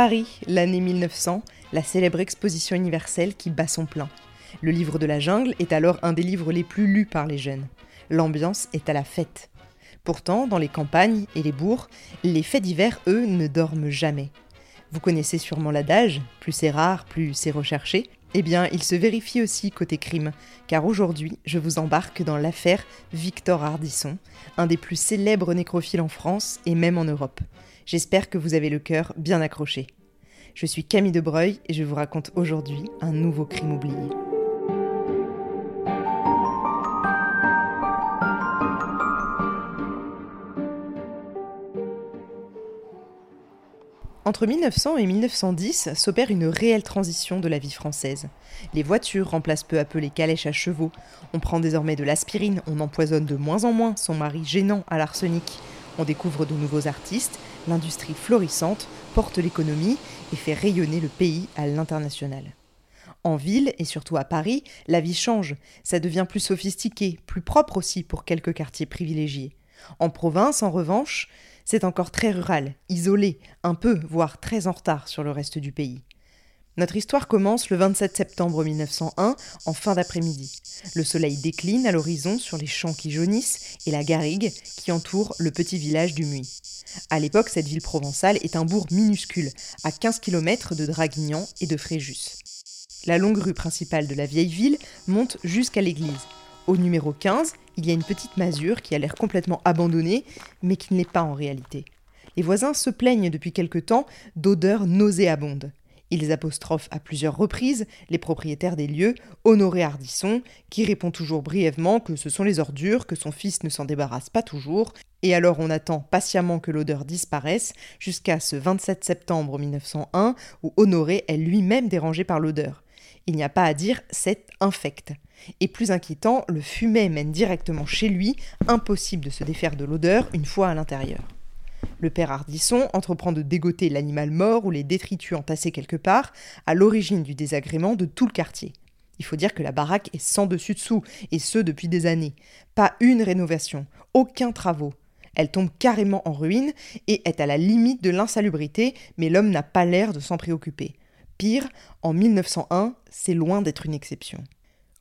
Paris, l'année 1900, la célèbre exposition universelle qui bat son plein. Le livre de la jungle est alors un des livres les plus lus par les jeunes. L'ambiance est à la fête. Pourtant, dans les campagnes et les bourgs, les faits divers, eux, ne dorment jamais. Vous connaissez sûrement l'adage, plus c'est rare, plus c'est recherché. Eh bien, il se vérifie aussi côté crime, car aujourd'hui, je vous embarque dans l'affaire Victor Hardisson, un des plus célèbres nécrophiles en France et même en Europe. J'espère que vous avez le cœur bien accroché. Je suis Camille Debreuil et je vous raconte aujourd'hui un nouveau crime oublié. Entre 1900 et 1910 s'opère une réelle transition de la vie française. Les voitures remplacent peu à peu les calèches à chevaux. On prend désormais de l'aspirine, on empoisonne de moins en moins son mari gênant à l'arsenic. On découvre de nouveaux artistes, l'industrie florissante porte l'économie et fait rayonner le pays à l'international. En ville, et surtout à Paris, la vie change. Ça devient plus sophistiqué, plus propre aussi pour quelques quartiers privilégiés. En province, en revanche, c'est encore très rural, isolé, un peu, voire très en retard sur le reste du pays. Notre histoire commence le 27 septembre 1901, en fin d'après-midi. Le soleil décline à l'horizon sur les champs qui jaunissent et la garrigue qui entoure le petit village du Muy. À l'époque, cette ville provençale est un bourg minuscule, à 15 km de Draguignan et de Fréjus. La longue rue principale de la vieille ville monte jusqu'à l'église. Au numéro 15, il y a une petite masure qui a l'air complètement abandonnée, mais qui ne l'est pas en réalité. Les voisins se plaignent depuis quelque temps d'odeurs nauséabondes. Ils apostrophent à plusieurs reprises les propriétaires des lieux, Honoré Hardisson, qui répond toujours brièvement que ce sont les ordures, que son fils ne s'en débarrasse pas toujours, et alors on attend patiemment que l'odeur disparaisse, jusqu'à ce 27 septembre 1901, où Honoré est lui-même dérangé par l'odeur. Il n'y a pas à dire, c'est infect. Et plus inquiétant, le fumet mène directement chez lui, impossible de se défaire de l'odeur une fois à l'intérieur. Le père Hardisson entreprend de dégoter l'animal mort ou les détritus entassés quelque part, à l'origine du désagrément de tout le quartier. Il faut dire que la baraque est sans dessus dessous, et ce depuis des années. Pas une rénovation, aucun travaux. Elle tombe carrément en ruine et est à la limite de l'insalubrité, mais l'homme n'a pas l'air de s'en préoccuper. Pire, en 1901, c'est loin d'être une exception.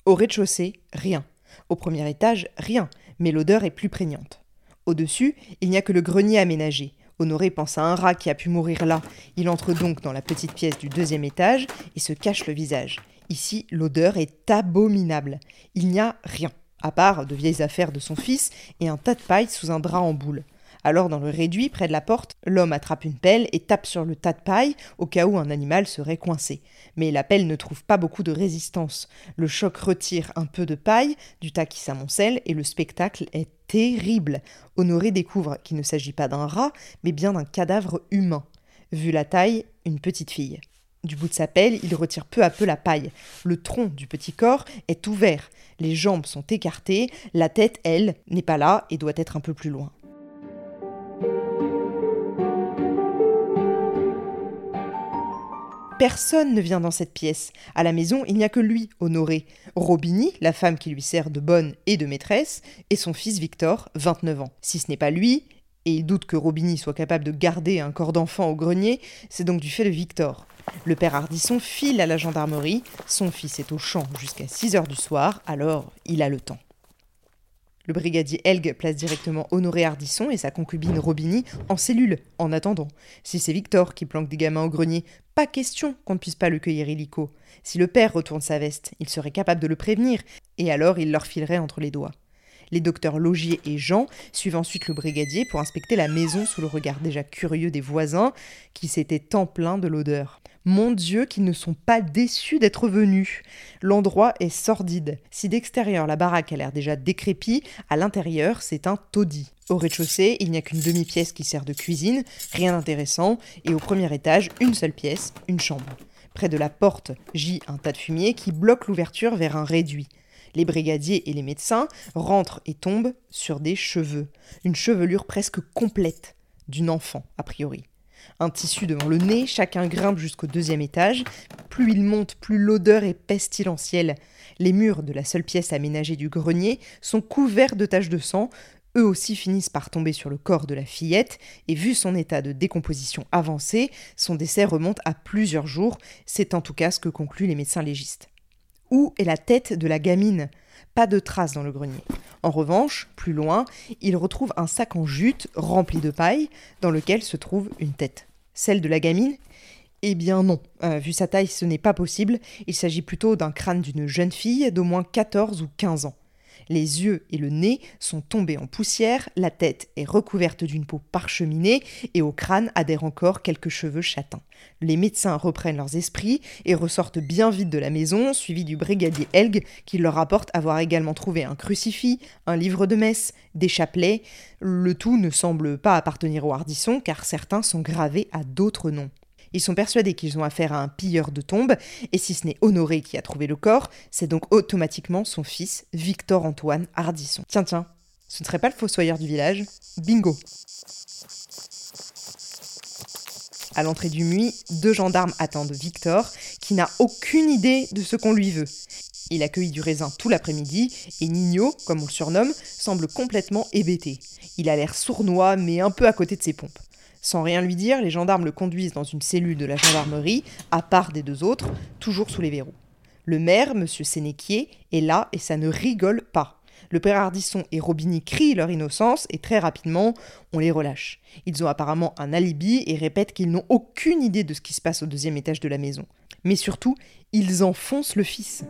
Au rez-de-chaussée, rien. Au premier étage, rien, mais l'odeur est plus prégnante. Au-dessus, il n'y a que le grenier aménagé. Honoré pense à un rat qui a pu mourir là. Il entre donc dans la petite pièce du deuxième étage et se cache le visage. Ici, l'odeur est abominable. Il n'y a rien, à part de vieilles affaires de son fils et un tas de paille sous un drap en boule. Alors, dans le réduit, près de la porte, l'homme attrape une pelle et tape sur le tas de paille au cas où un animal serait coincé. Mais la pelle ne trouve pas beaucoup de résistance. Le choc retire un peu de paille du tas qui s'amoncelle et le spectacle est terrible. Honoré découvre qu'il ne s'agit pas d'un rat, mais bien d'un cadavre humain. Vu la taille, une petite fille. Du bout de sa pelle, il retire peu à peu la paille. Le tronc du petit corps est ouvert, les jambes sont écartées, la tête, elle, n'est pas là et doit être un peu plus loin. Personne ne vient dans cette pièce. À la maison, il n'y a que lui, Honoré, Robini, la femme qui lui sert de bonne et de maîtresse, et son fils Victor, 29 ans. Si ce n'est pas lui, et il doute que Robini soit capable de garder un corps d'enfant au grenier, c'est donc du fait de Victor. Le père Hardisson file à la gendarmerie, son fils est au champ jusqu'à 6 heures du soir, alors il a le temps. Le brigadier Elg place directement Honoré Hardisson et sa concubine Robini en cellule, en attendant. Si c'est Victor qui planque des gamins au grenier, pas question qu'on ne puisse pas le cueillir illico. Si le père retourne sa veste, il serait capable de le prévenir, et alors il leur filerait entre les doigts. Les docteurs Logier et Jean suivent ensuite le brigadier pour inspecter la maison sous le regard déjà curieux des voisins, qui s'étaient tant pleins de l'odeur. Mon Dieu, qu'ils ne sont pas déçus d'être venus. L'endroit est sordide. Si d'extérieur la baraque a l'air déjà décrépie, à l'intérieur c'est un taudis. Au rez-de-chaussée, il n'y a qu'une demi-pièce qui sert de cuisine, rien d'intéressant, et au premier étage, une seule pièce, une chambre. Près de la porte gît un tas de fumier qui bloque l'ouverture vers un réduit. Les brigadiers et les médecins rentrent et tombent sur des cheveux, une chevelure presque complète d'une enfant, a priori. Un tissu devant le nez, chacun grimpe jusqu'au deuxième étage. Plus il monte, plus l'odeur est pestilentielle. Les murs de la seule pièce aménagée du grenier sont couverts de taches de sang. eux aussi finissent par tomber sur le corps de la fillette, et vu son état de décomposition avancé, son décès remonte à plusieurs jours, c'est en tout cas ce que concluent les médecins légistes. Où est la tête de la gamine? Pas de traces dans le grenier. En revanche, plus loin, ils retrouvent un sac en jute rempli de paille, dans lequel se trouve une tête. Celle de la gamine? Eh bien non, euh, vu sa taille ce n'est pas possible, il s'agit plutôt d'un crâne d'une jeune fille d'au moins 14 ou 15 ans. Les yeux et le nez sont tombés en poussière, la tête est recouverte d'une peau parcheminée et au crâne adhèrent encore quelques cheveux châtains. Les médecins reprennent leurs esprits et ressortent bien vite de la maison, suivis du brigadier Elg qui leur rapporte avoir également trouvé un crucifix, un livre de messe, des chapelets. Le tout ne semble pas appartenir au Hardisson car certains sont gravés à d'autres noms. Ils sont persuadés qu'ils ont affaire à un pilleur de tombes, et si ce n'est Honoré qui a trouvé le corps, c'est donc automatiquement son fils, Victor Antoine Hardisson. Tiens, tiens, ce ne serait pas le fossoyeur du village? Bingo À l'entrée du Muy, deux gendarmes attendent Victor, qui n'a aucune idée de ce qu'on lui veut. Il accueille du raisin tout l'après-midi, et Nino, comme on le surnomme, semble complètement hébété. Il a l'air sournois, mais un peu à côté de ses pompes. Sans rien lui dire, les gendarmes le conduisent dans une cellule de la gendarmerie, à part des deux autres, toujours sous les verrous. Le maire, M. Sénéquier, est là et ça ne rigole pas. Le père Ardisson et Robini crient leur innocence et très rapidement, on les relâche. Ils ont apparemment un alibi et répètent qu'ils n'ont aucune idée de ce qui se passe au deuxième étage de la maison. Mais surtout, ils enfoncent le fils.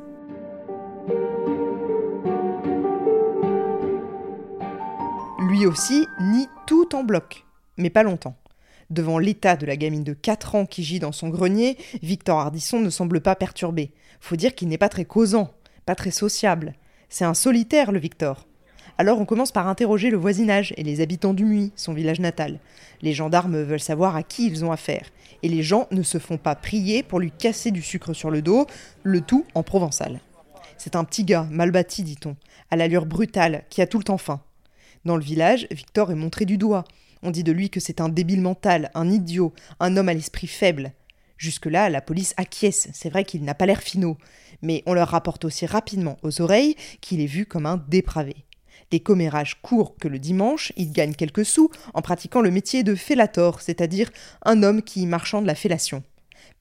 Lui aussi nie tout en bloc, mais pas longtemps. Devant l'état de la gamine de 4 ans qui gît dans son grenier, Victor Hardisson ne semble pas perturbé. Faut dire qu'il n'est pas très causant, pas très sociable. C'est un solitaire, le Victor. Alors on commence par interroger le voisinage et les habitants du Muy, son village natal. Les gendarmes veulent savoir à qui ils ont affaire. Et les gens ne se font pas prier pour lui casser du sucre sur le dos, le tout en provençal. C'est un petit gars, mal bâti, dit-on, à l'allure brutale, qui a tout le temps faim. Dans le village, Victor est montré du doigt. On dit de lui que c'est un débile mental, un idiot, un homme à l'esprit faible. Jusque-là, la police acquiesce, c'est vrai qu'il n'a pas l'air finot, mais on leur rapporte aussi rapidement aux oreilles qu'il est vu comme un dépravé. Les commérages courent que le dimanche, il gagne quelques sous en pratiquant le métier de fellator, c'est-à-dire un homme qui marchande la fellation.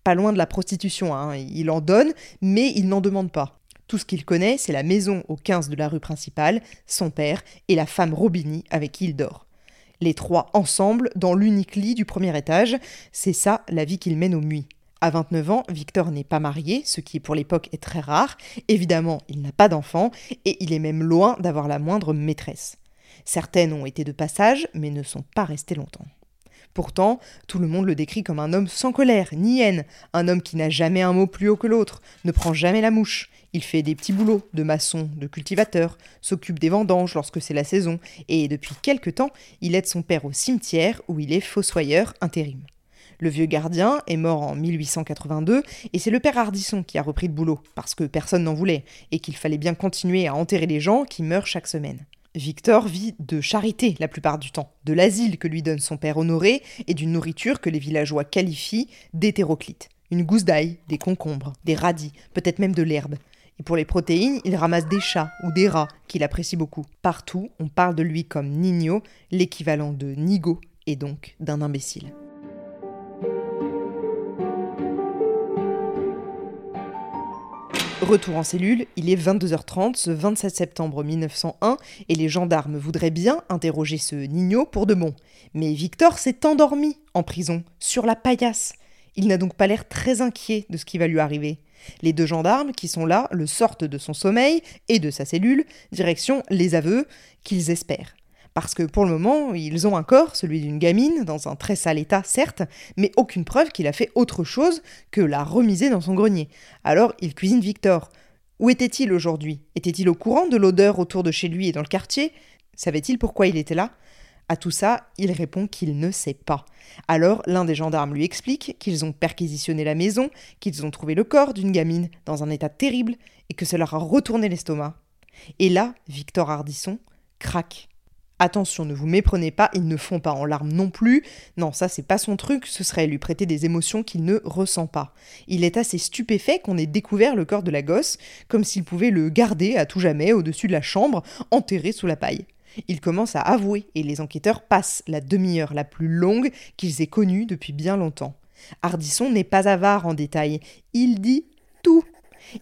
Pas loin de la prostitution, hein, il en donne, mais il n'en demande pas. Tout ce qu'il connaît, c'est la maison au 15 de la rue principale, son père et la femme Robini avec qui il dort les trois ensemble dans l'unique lit du premier étage. C'est ça la vie qu'il mène au Muy. À 29 ans, Victor n'est pas marié, ce qui pour l'époque est très rare. Évidemment, il n'a pas d'enfant et il est même loin d'avoir la moindre maîtresse. Certaines ont été de passage, mais ne sont pas restées longtemps. Pourtant, tout le monde le décrit comme un homme sans colère, ni haine, un homme qui n'a jamais un mot plus haut que l'autre, ne prend jamais la mouche, il fait des petits boulots de maçon, de cultivateur, s'occupe des vendanges lorsque c'est la saison, et depuis quelque temps, il aide son père au cimetière où il est fossoyeur intérim. Le vieux gardien est mort en 1882 et c'est le père Hardisson qui a repris le boulot parce que personne n'en voulait et qu'il fallait bien continuer à enterrer les gens qui meurent chaque semaine. Victor vit de charité la plupart du temps, de l'asile que lui donne son père honoré et d'une nourriture que les villageois qualifient d'hétéroclite. Une gousse d'ail, des concombres, des radis, peut-être même de l'herbe. Et pour les protéines, il ramasse des chats ou des rats qu'il apprécie beaucoup. Partout, on parle de lui comme Nino, l'équivalent de Nigo, et donc d'un imbécile. Retour en cellule, il est 22h30 ce 27 septembre 1901 et les gendarmes voudraient bien interroger ce Nino pour de bon. Mais Victor s'est endormi en prison, sur la paillasse. Il n'a donc pas l'air très inquiet de ce qui va lui arriver. Les deux gendarmes qui sont là le sortent de son sommeil et de sa cellule, direction les aveux qu'ils espèrent. Parce que pour le moment, ils ont un corps, celui d'une gamine, dans un très sale état, certes, mais aucune preuve qu'il a fait autre chose que la remiser dans son grenier. Alors ils cuisinent Victor. Où était-il aujourd'hui? Était-il au courant de l'odeur autour de chez lui et dans le quartier? Savait-il pourquoi il était là? À tout ça, il répond qu'il ne sait pas. Alors l'un des gendarmes lui explique qu'ils ont perquisitionné la maison, qu'ils ont trouvé le corps d'une gamine dans un état terrible et que ça leur a retourné l'estomac. Et là, Victor Hardisson craque. Attention, ne vous méprenez pas, ils ne font pas en larmes non plus. Non, ça c'est pas son truc, ce serait lui prêter des émotions qu'il ne ressent pas. Il est assez stupéfait qu'on ait découvert le corps de la gosse, comme s'il pouvait le garder à tout jamais au-dessus de la chambre, enterré sous la paille. Il commence à avouer et les enquêteurs passent la demi-heure la plus longue qu'ils aient connue depuis bien longtemps. Ardisson n'est pas avare en détails, il dit tout.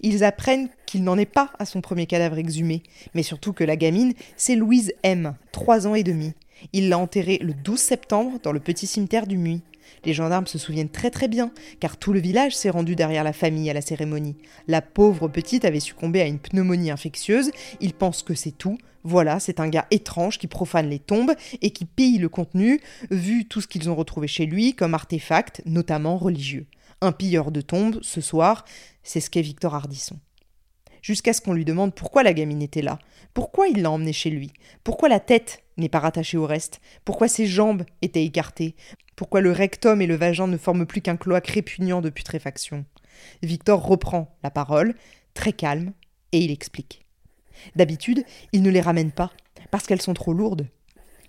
Ils apprennent qu'il n'en est pas à son premier cadavre exhumé, mais surtout que la gamine, c'est Louise M, trois ans et demi. Il l'a enterrée le 12 septembre dans le petit cimetière du Muy. Les gendarmes se souviennent très très bien, car tout le village s'est rendu derrière la famille à la cérémonie. La pauvre petite avait succombé à une pneumonie infectieuse, ils pensent que c'est tout. Voilà, c'est un gars étrange qui profane les tombes et qui pille le contenu, vu tout ce qu'ils ont retrouvé chez lui comme artefact, notamment religieux. Un pilleur de tombes, ce soir, c'est ce qu'est Victor Hardisson jusqu'à ce qu'on lui demande pourquoi la gamine était là, pourquoi il l'a emmenée chez lui, pourquoi la tête n'est pas rattachée au reste, pourquoi ses jambes étaient écartées, pourquoi le rectum et le vagin ne forment plus qu'un cloaque répugnant de putréfaction. Victor reprend la parole, très calme, et il explique. D'habitude, il ne les ramène pas, parce qu'elles sont trop lourdes.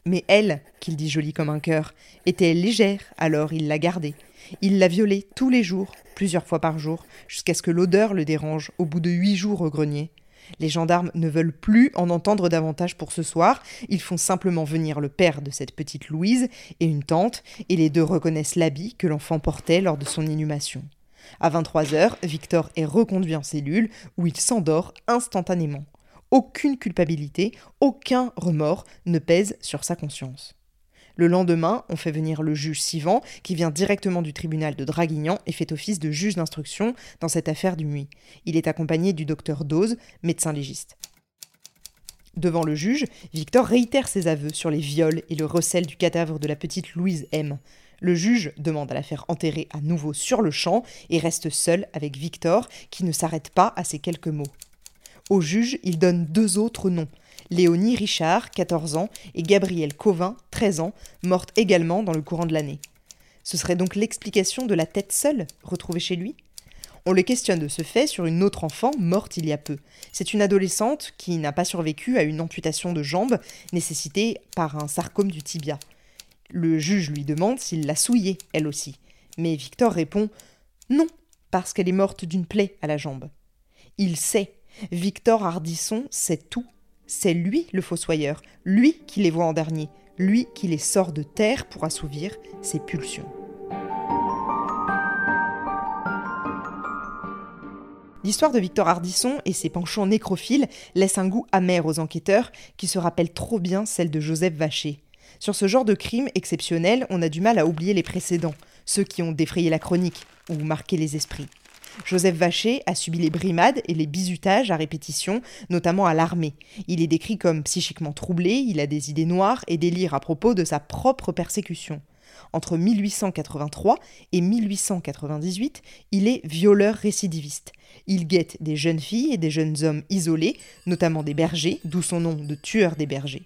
Mais elle, qu'il dit jolie comme un cœur, était légère, alors il l'a gardée. Il l'a violée tous les jours, plusieurs fois par jour, jusqu'à ce que l'odeur le dérange au bout de huit jours au grenier. Les gendarmes ne veulent plus en entendre davantage pour ce soir, ils font simplement venir le père de cette petite Louise et une tante, et les deux reconnaissent l'habit que l'enfant portait lors de son inhumation. À 23 heures, Victor est reconduit en cellule où il s'endort instantanément. Aucune culpabilité, aucun remords ne pèse sur sa conscience. Le lendemain, on fait venir le juge Sivan, qui vient directement du tribunal de Draguignan et fait office de juge d'instruction dans cette affaire du Muy. Il est accompagné du docteur Dose, médecin légiste. Devant le juge, Victor réitère ses aveux sur les viols et le recel du cadavre de la petite Louise M. Le juge demande à la faire enterrer à nouveau sur le champ et reste seul avec Victor, qui ne s'arrête pas à ces quelques mots. Au juge, il donne deux autres noms, Léonie Richard, 14 ans, et Gabrielle Covin, 13 ans, morte également dans le courant de l'année. Ce serait donc l'explication de la tête seule retrouvée chez lui? On le questionne de ce fait sur une autre enfant morte il y a peu. C'est une adolescente qui n'a pas survécu à une amputation de jambe nécessitée par un sarcome du tibia. Le juge lui demande s'il l'a souillée, elle aussi. Mais Victor répond non, parce qu'elle est morte d'une plaie à la jambe. Il sait. Victor Hardisson sait tout c'est lui le fossoyeur, lui qui les voit en dernier, lui qui les sort de terre pour assouvir ses pulsions. L'histoire de Victor Hardisson et ses penchants nécrophiles laisse un goût amer aux enquêteurs qui se rappellent trop bien celle de Joseph Vacher. Sur ce genre de crime exceptionnel, on a du mal à oublier les précédents, ceux qui ont défrayé la chronique ou marqué les esprits. Joseph Vacher a subi les brimades et les bizutages à répétition, notamment à l'armée. Il est décrit comme psychiquement troublé, il a des idées noires et délire à propos de sa propre persécution. Entre 1883 et 1898, il est violeur récidiviste. Il guette des jeunes filles et des jeunes hommes isolés, notamment des bergers, d'où son nom de tueur des bergers.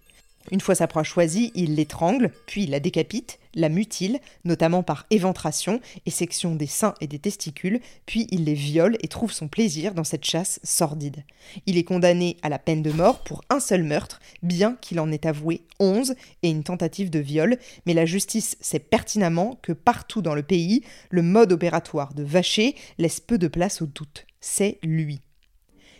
Une fois sa proie choisie, il l'étrangle, puis la décapite, la mutile, notamment par éventration et section des seins et des testicules, puis il les viole et trouve son plaisir dans cette chasse sordide. Il est condamné à la peine de mort pour un seul meurtre, bien qu'il en ait avoué onze et une tentative de viol, mais la justice sait pertinemment que partout dans le pays, le mode opératoire de Vacher laisse peu de place au doute. C'est lui.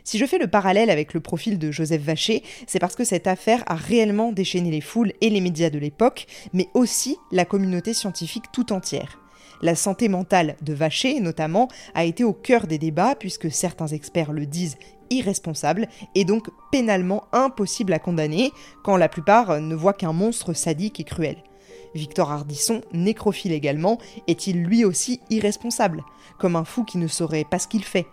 Si je fais le parallèle avec le profil de Joseph Vacher, c'est parce que cette affaire a réellement déchaîné les foules et les médias de l'époque, mais aussi la communauté scientifique tout entière. La santé mentale de Vacher, notamment, a été au cœur des débats puisque certains experts le disent irresponsable et donc pénalement impossible à condamner, quand la plupart ne voient qu'un monstre sadique et cruel. Victor Hardisson, nécrophile également, est-il lui aussi irresponsable, comme un fou qui ne saurait pas ce qu'il fait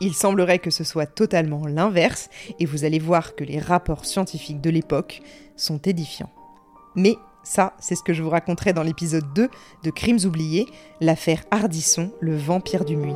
il semblerait que ce soit totalement l'inverse, et vous allez voir que les rapports scientifiques de l'époque sont édifiants. Mais ça, c'est ce que je vous raconterai dans l'épisode 2 de Crimes oubliés, l'affaire Hardisson, le vampire du Muy.